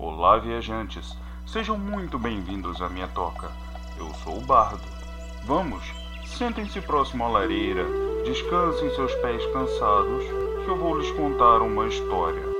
Olá, viajantes! Sejam muito bem-vindos à minha toca. Eu sou o Bardo. Vamos, sentem-se próximo à lareira, descansem seus pés cansados, que eu vou lhes contar uma história.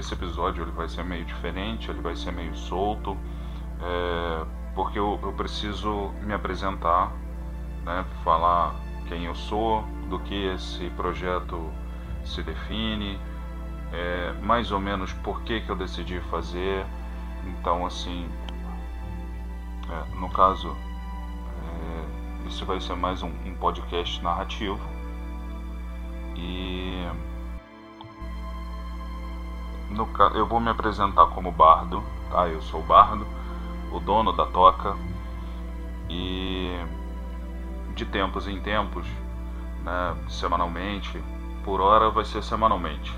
Esse episódio ele vai ser meio diferente, ele vai ser meio solto, é, porque eu, eu preciso me apresentar, né, falar quem eu sou, do que esse projeto se define, é, mais ou menos por que, que eu decidi fazer. Então, assim, é, no caso, é, isso vai ser mais um, um podcast narrativo. No, eu vou me apresentar como bardo, tá? Eu sou o bardo, o dono da toca. E de tempos em tempos, né, semanalmente, por hora vai ser semanalmente.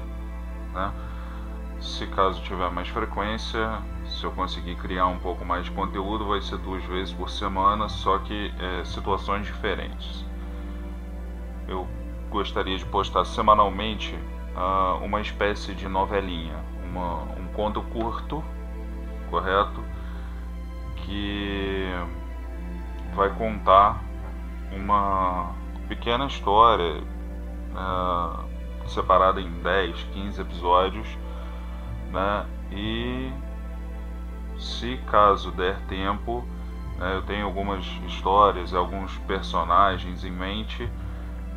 Né? Se caso tiver mais frequência, se eu conseguir criar um pouco mais de conteúdo, vai ser duas vezes por semana, só que é, situações diferentes. Eu gostaria de postar semanalmente uh, uma espécie de novelinha, uma, um conto curto, correto? Que vai contar uma pequena história uh, separada em 10, 15 episódios, né? E se caso der tempo, né, eu tenho algumas histórias, alguns personagens em mente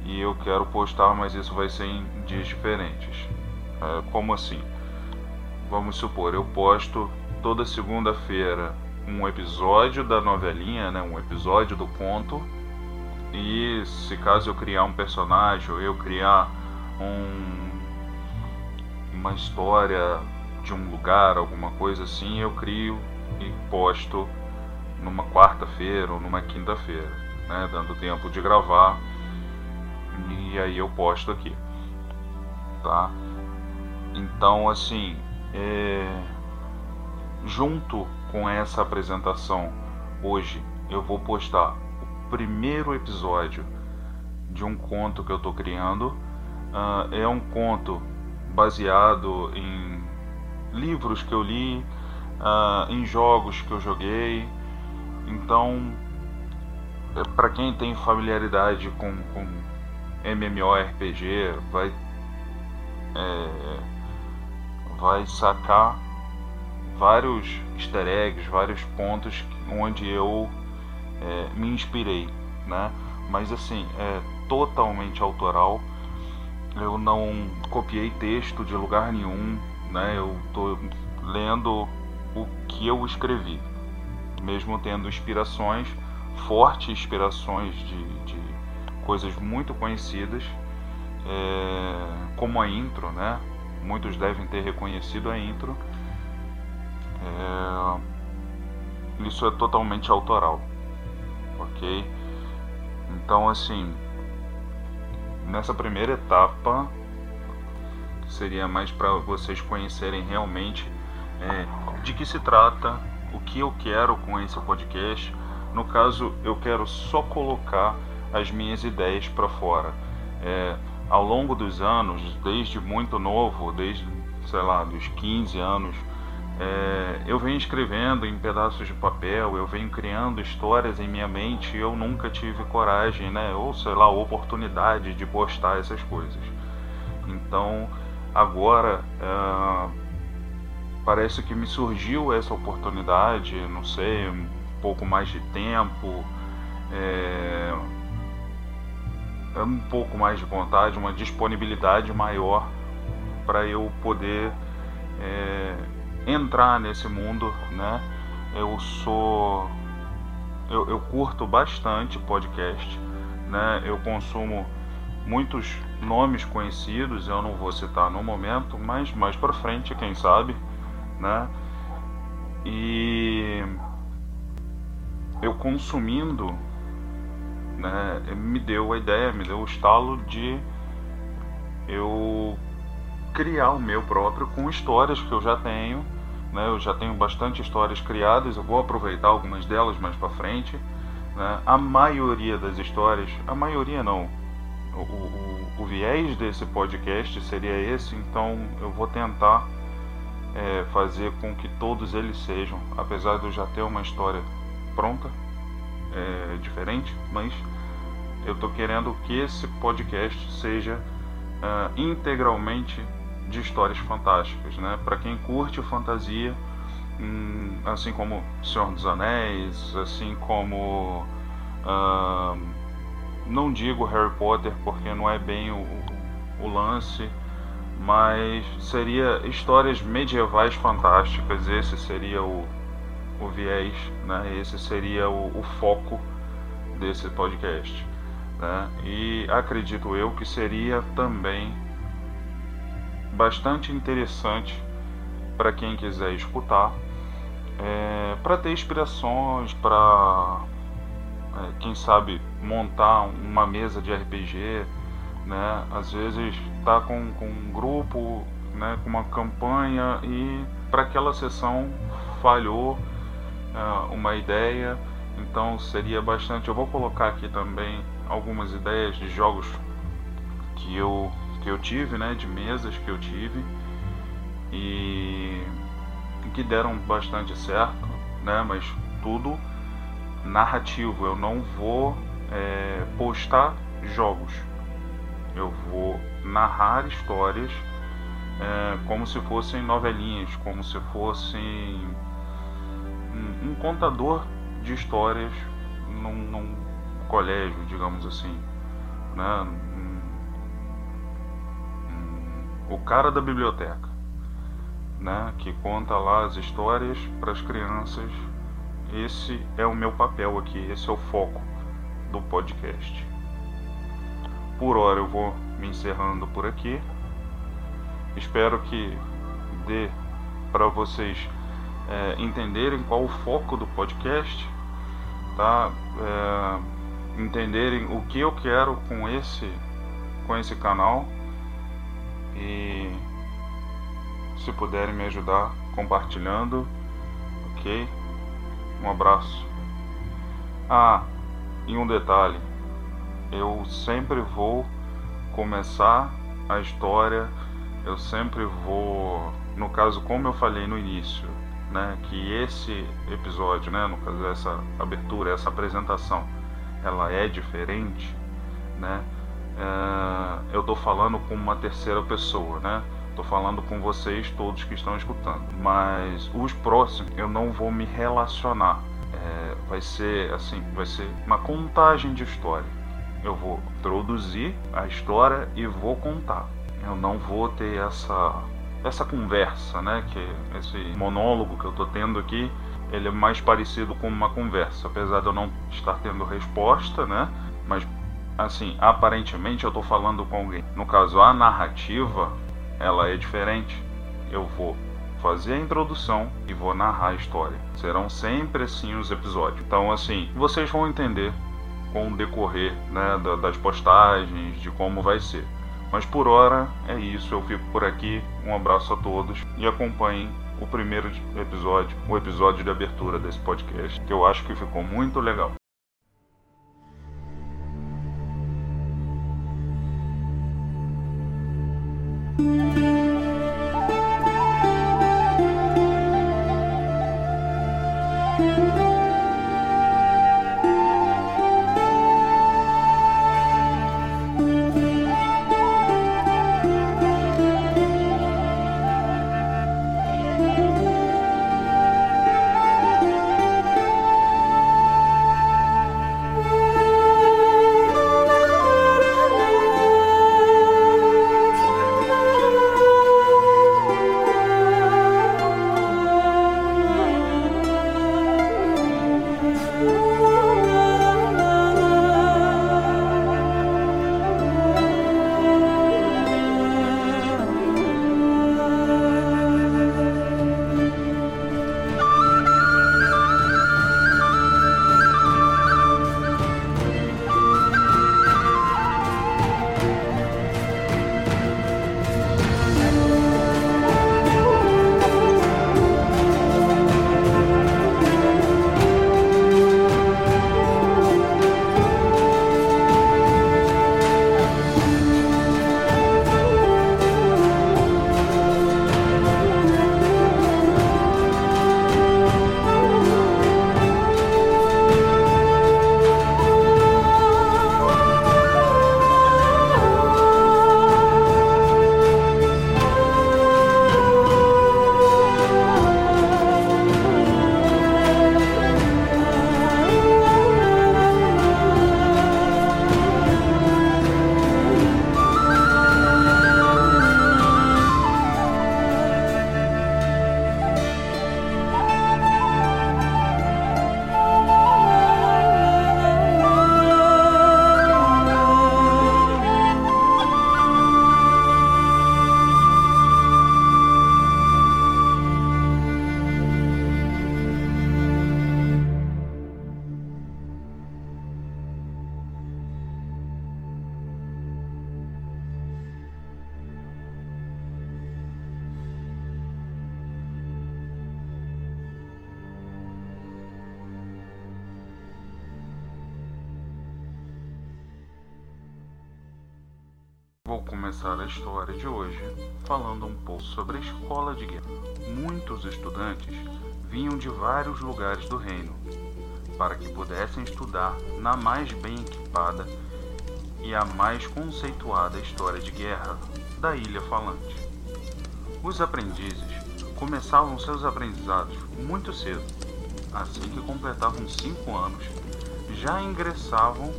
e eu quero postar, mas isso vai ser em dias diferentes. É, como assim? Vamos supor, eu posto toda segunda-feira um episódio da novelinha, né, um episódio do conto e se caso eu criar um personagem ou eu criar um, uma história de um lugar, alguma coisa assim, eu crio e posto numa quarta-feira ou numa quinta-feira, né, dando tempo de gravar e aí eu posto aqui, tá? Então assim, é... junto com essa apresentação hoje eu vou postar primeiro episódio de um conto que eu estou criando. Uh, é um conto baseado em livros que eu li, uh, em jogos que eu joguei. Então, é, para quem tem familiaridade com, com MMORPG, vai, é, vai sacar vários easter eggs, vários pontos onde eu é, me inspirei, né? Mas assim, é totalmente autoral. Eu não copiei texto de lugar nenhum, né? Eu tô lendo o que eu escrevi, mesmo tendo inspirações, fortes inspirações de, de coisas muito conhecidas, é, como a intro, né? Muitos devem ter reconhecido a intro. É, isso é totalmente autoral ok? Então, assim, nessa primeira etapa, seria mais para vocês conhecerem realmente é, de que se trata, o que eu quero com esse podcast. No caso, eu quero só colocar as minhas ideias para fora. É, ao longo dos anos, desde muito novo, desde, sei lá, dos 15 anos, é, eu venho escrevendo em pedaços de papel, eu venho criando histórias em minha mente e eu nunca tive coragem, né, ou sei lá, oportunidade de postar essas coisas. Então, agora é, parece que me surgiu essa oportunidade, não sei, um pouco mais de tempo, é, um pouco mais de vontade, uma disponibilidade maior para eu poder é, entrar nesse mundo, né? Eu sou eu, eu curto bastante podcast, né? Eu consumo muitos nomes conhecidos, eu não vou citar no momento, mas mais para frente, quem sabe, né? E eu consumindo, né, me deu a ideia, me deu o estalo de eu criar o meu próprio com histórias que eu já tenho né? Eu já tenho bastante histórias criadas, eu vou aproveitar algumas delas mais para frente. Né? A maioria das histórias, a maioria não, o, o, o, viés desse podcast seria esse, então eu vou tentar é, fazer com que todos eles sejam, apesar de eu já ter uma história pronta, é, diferente, mas eu estou querendo que esse podcast seja uh, integralmente de histórias fantásticas, né? Para quem curte fantasia, hum, assim como Senhor dos Anéis, assim como uh, não digo Harry Potter porque não é bem o, o lance, mas seria histórias medievais fantásticas. Esse seria o, o viés, né? Esse seria o, o foco desse podcast. Né? E acredito eu que seria também bastante interessante para quem quiser escutar, é, para ter inspirações, para é, quem sabe montar uma mesa de RPG, né? Às vezes tá com, com um grupo, né? Com uma campanha e para aquela sessão falhou uma ideia, então seria bastante. Eu vou colocar aqui também algumas ideias de jogos que eu que eu tive, né? De mesas que eu tive e que deram bastante certo, né? Mas tudo narrativo. Eu não vou é, postar jogos. Eu vou narrar histórias é, como se fossem novelinhas, como se fossem um, contador de histórias num, num, colégio, digamos assim, né? o cara da biblioteca, né? Que conta lá as histórias para as crianças. Esse é o meu papel aqui, esse é o foco do podcast. Por hora eu vou me encerrando por aqui. Espero que dê para vocês é, entenderem qual o foco do podcast, tá? É, entenderem o que eu quero com esse com esse canal e se puderem me ajudar compartilhando, ok? Um abraço. Ah, e um detalhe: eu sempre vou começar a história, eu sempre vou, no caso, como eu falei no início, né, que esse episódio, né, no caso essa abertura, essa apresentação, ela é diferente, né? É, eu estou falando com uma terceira pessoa, né? Estou falando com vocês todos que estão escutando. Mas os próximos eu não vou me relacionar. É, vai ser assim, vai ser uma contagem de história. Eu vou introduzir a história e vou contar. Eu não vou ter essa essa conversa, né? Que esse monólogo que eu estou tendo aqui, ele é mais parecido com uma conversa, apesar de eu não estar tendo resposta, né? Mas assim, aparentemente eu estou falando com alguém. No caso, a narrativa, ela é diferente. Eu vou fazer a introdução e vou narrar a história. Serão sempre assim os episódios. Então, assim, vocês vão entender com o decorrer né, das postagens, de como vai ser. Mas por hora é isso, eu fico por aqui. Um abraço a todos e acompanhem o primeiro episódio, o episódio de abertura desse podcast, que eu acho que ficou muito legal. Começar a história de hoje falando um pouco sobre a escola de guerra. Muitos estudantes vinham de vários lugares do reino para que pudessem estudar na mais bem equipada e a mais conceituada história de guerra da Ilha Falante. Os aprendizes começavam seus aprendizados muito cedo. Assim que completavam cinco anos, já ingressavam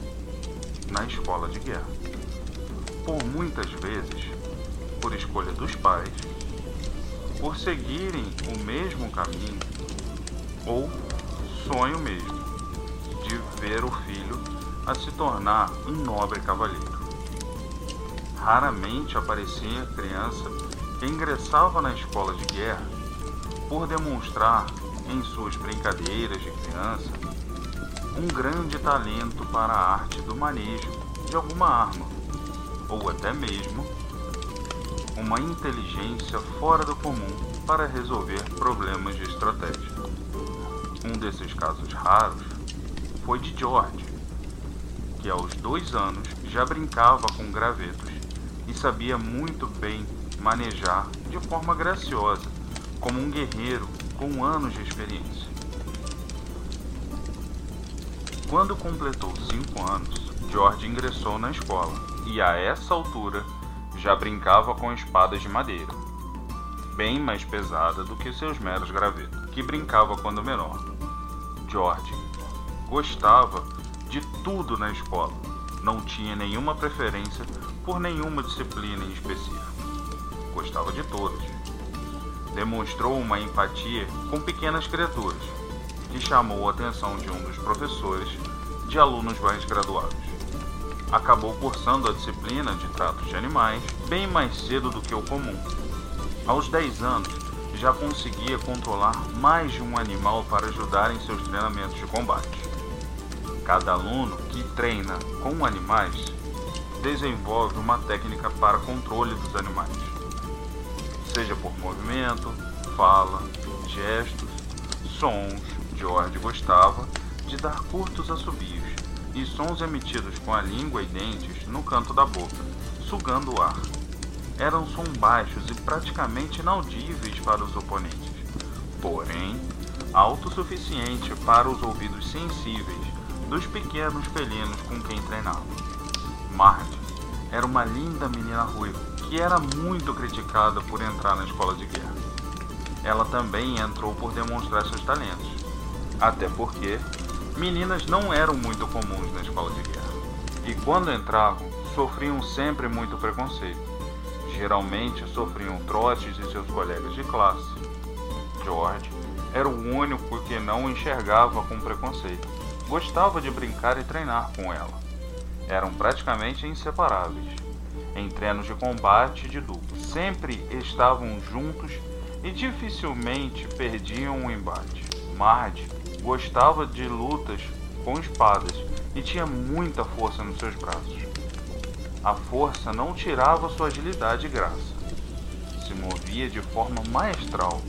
na escola de guerra. Por muitas vezes, por escolha dos pais, por seguirem o mesmo caminho ou sonho mesmo de ver o filho a se tornar um nobre cavalheiro. Raramente aparecia criança que ingressava na escola de guerra por demonstrar em suas brincadeiras de criança um grande talento para a arte do manejo de alguma arma, ou até mesmo uma inteligência fora do comum para resolver problemas de estratégia. Um desses casos raros foi de George, que aos dois anos já brincava com gravetos e sabia muito bem manejar de forma graciosa, como um guerreiro com anos de experiência. Quando completou cinco anos, George ingressou na escola e a essa altura já brincava com espadas de madeira, bem mais pesada do que seus meros gravetos, que brincava quando menor. George gostava de tudo na escola, não tinha nenhuma preferência por nenhuma disciplina em específico. Gostava de todas. Demonstrou uma empatia com pequenas criaturas, que chamou a atenção de um dos professores de alunos mais graduados. Acabou cursando a disciplina de trato de animais bem mais cedo do que o comum. Aos 10 anos, já conseguia controlar mais de um animal para ajudar em seus treinamentos de combate. Cada aluno que treina com animais desenvolve uma técnica para controle dos animais, seja por movimento, fala, gestos, sons. George gostava de dar curtos assobios e sons emitidos com a língua e dentes no canto da boca, sugando o ar. Eram som baixos e praticamente inaudíveis para os oponentes, porém alto o suficiente para os ouvidos sensíveis dos pequenos felinos com quem treinava. Marge era uma linda menina ruiva que era muito criticada por entrar na escola de guerra. Ela também entrou por demonstrar seus talentos, até porque meninas não eram muito comuns na escola de guerra. E quando entravam, sofriam sempre muito preconceito. Geralmente sofriam trotes de seus colegas de classe. George era o único que não enxergava com preconceito. Gostava de brincar e treinar com ela. Eram praticamente inseparáveis. Em treinos de combate de dupla, sempre estavam juntos e dificilmente perdiam um embate. Marge gostava de lutas com espadas e tinha muita força nos seus braços. A força não tirava sua agilidade e graça. Se movia de forma maestral,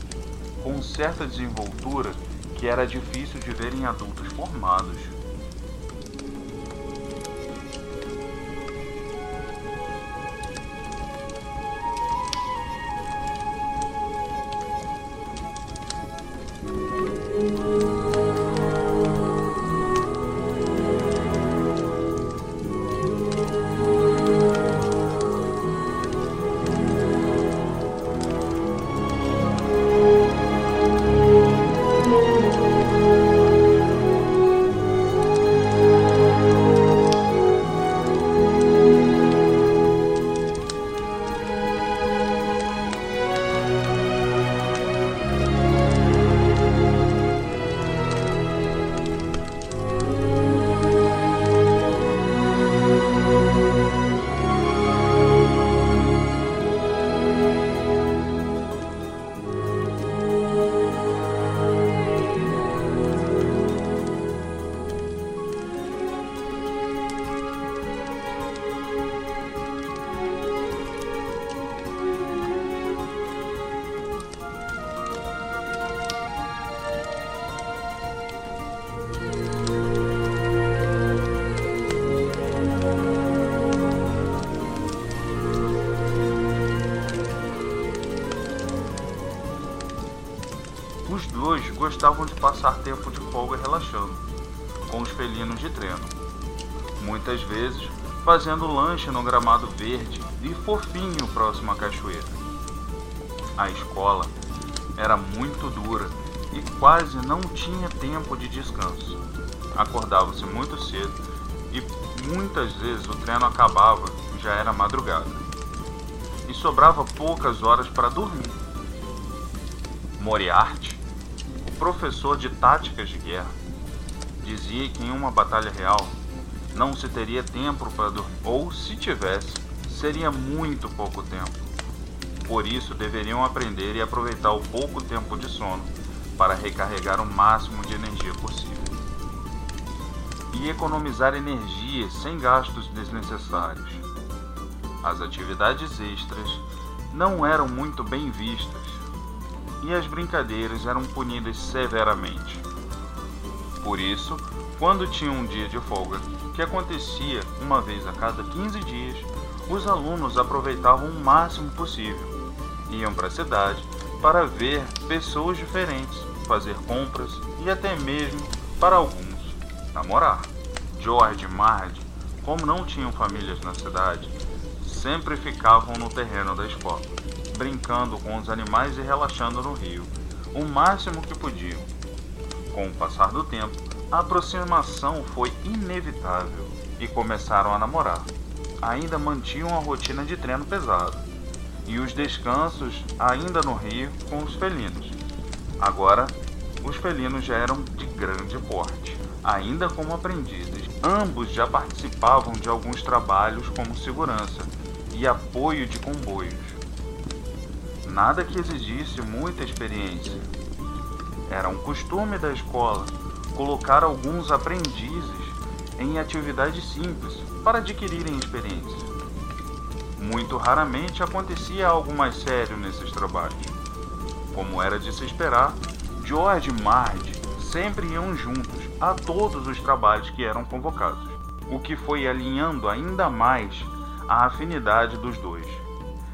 com certa desenvoltura que era difícil de ver em adultos formados. Gostavam de passar tempo de folga relaxando, com os felinos de treino. Muitas vezes fazendo lanche no gramado verde e fofinho próximo à cachoeira. A escola era muito dura e quase não tinha tempo de descanso. Acordava-se muito cedo e muitas vezes o treino acabava e já era madrugada. E sobrava poucas horas para dormir. Moriarty, professor de táticas de guerra, dizia que em uma batalha real não se teria tempo para dormir, ou se tivesse, seria muito pouco tempo. Por isso, deveriam aprender e aproveitar o pouco tempo de sono para recarregar o máximo de energia possível. E economizar energia sem gastos desnecessários. As atividades extras não eram muito bem vistas e as brincadeiras eram punidas severamente. Por isso, quando tinha um dia de folga, que acontecia uma vez a cada 15 dias, os alunos aproveitavam o máximo possível. Iam para a cidade para ver pessoas diferentes, fazer compras e até mesmo, para alguns, namorar. George e Marge, como não tinham famílias na cidade, sempre ficavam no terreno da escola, brincando com os animais e relaxando no rio, o máximo que podiam. Com o passar do tempo, a aproximação foi inevitável e começaram a namorar. Ainda mantinham a rotina de treino pesado e os descansos ainda no rio com os felinos. Agora, os felinos já eram de grande porte, ainda como aprendizes. Ambos já participavam de alguns trabalhos como segurança e apoio de comboios. Nada que exigisse muita experiência. Era um costume da escola colocar alguns aprendizes em atividades simples para adquirirem experiência. Muito raramente acontecia algo mais sério nesses trabalhos. Como era de se esperar, George e Marge sempre iam juntos a todos os trabalhos que eram convocados, o que foi alinhando ainda mais a afinidade dos dois.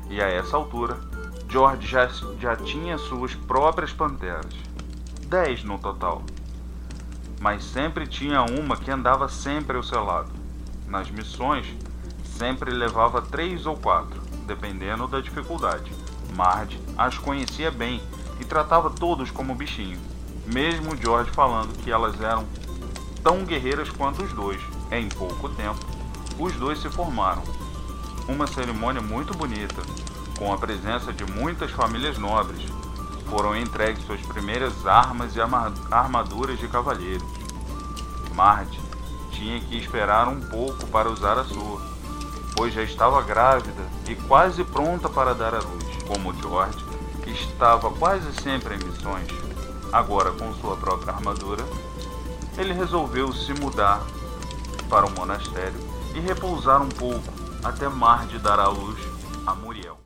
E a essa altura, George já, já tinha suas próprias panteras, dez no total mas sempre tinha uma que andava sempre ao seu lado. Nas missões, sempre levava três ou quatro, dependendo da dificuldade. Marge as conhecia bem e tratava todos como bichinho, mesmo George falando que elas eram tão guerreiras quanto os dois. Em pouco tempo, os dois se formaram. Uma cerimônia muito bonita, com a presença de muitas famílias nobres, foram entregues suas primeiras armas e armaduras de cavalheiro. Marge tinha que esperar um pouco para usar a sua, pois já estava grávida e quase pronta para dar à luz. Como George estava quase sempre em missões, agora com sua própria armadura, ele resolveu se mudar para o monastério e repousar um pouco até Marge dar à luz a Muriel.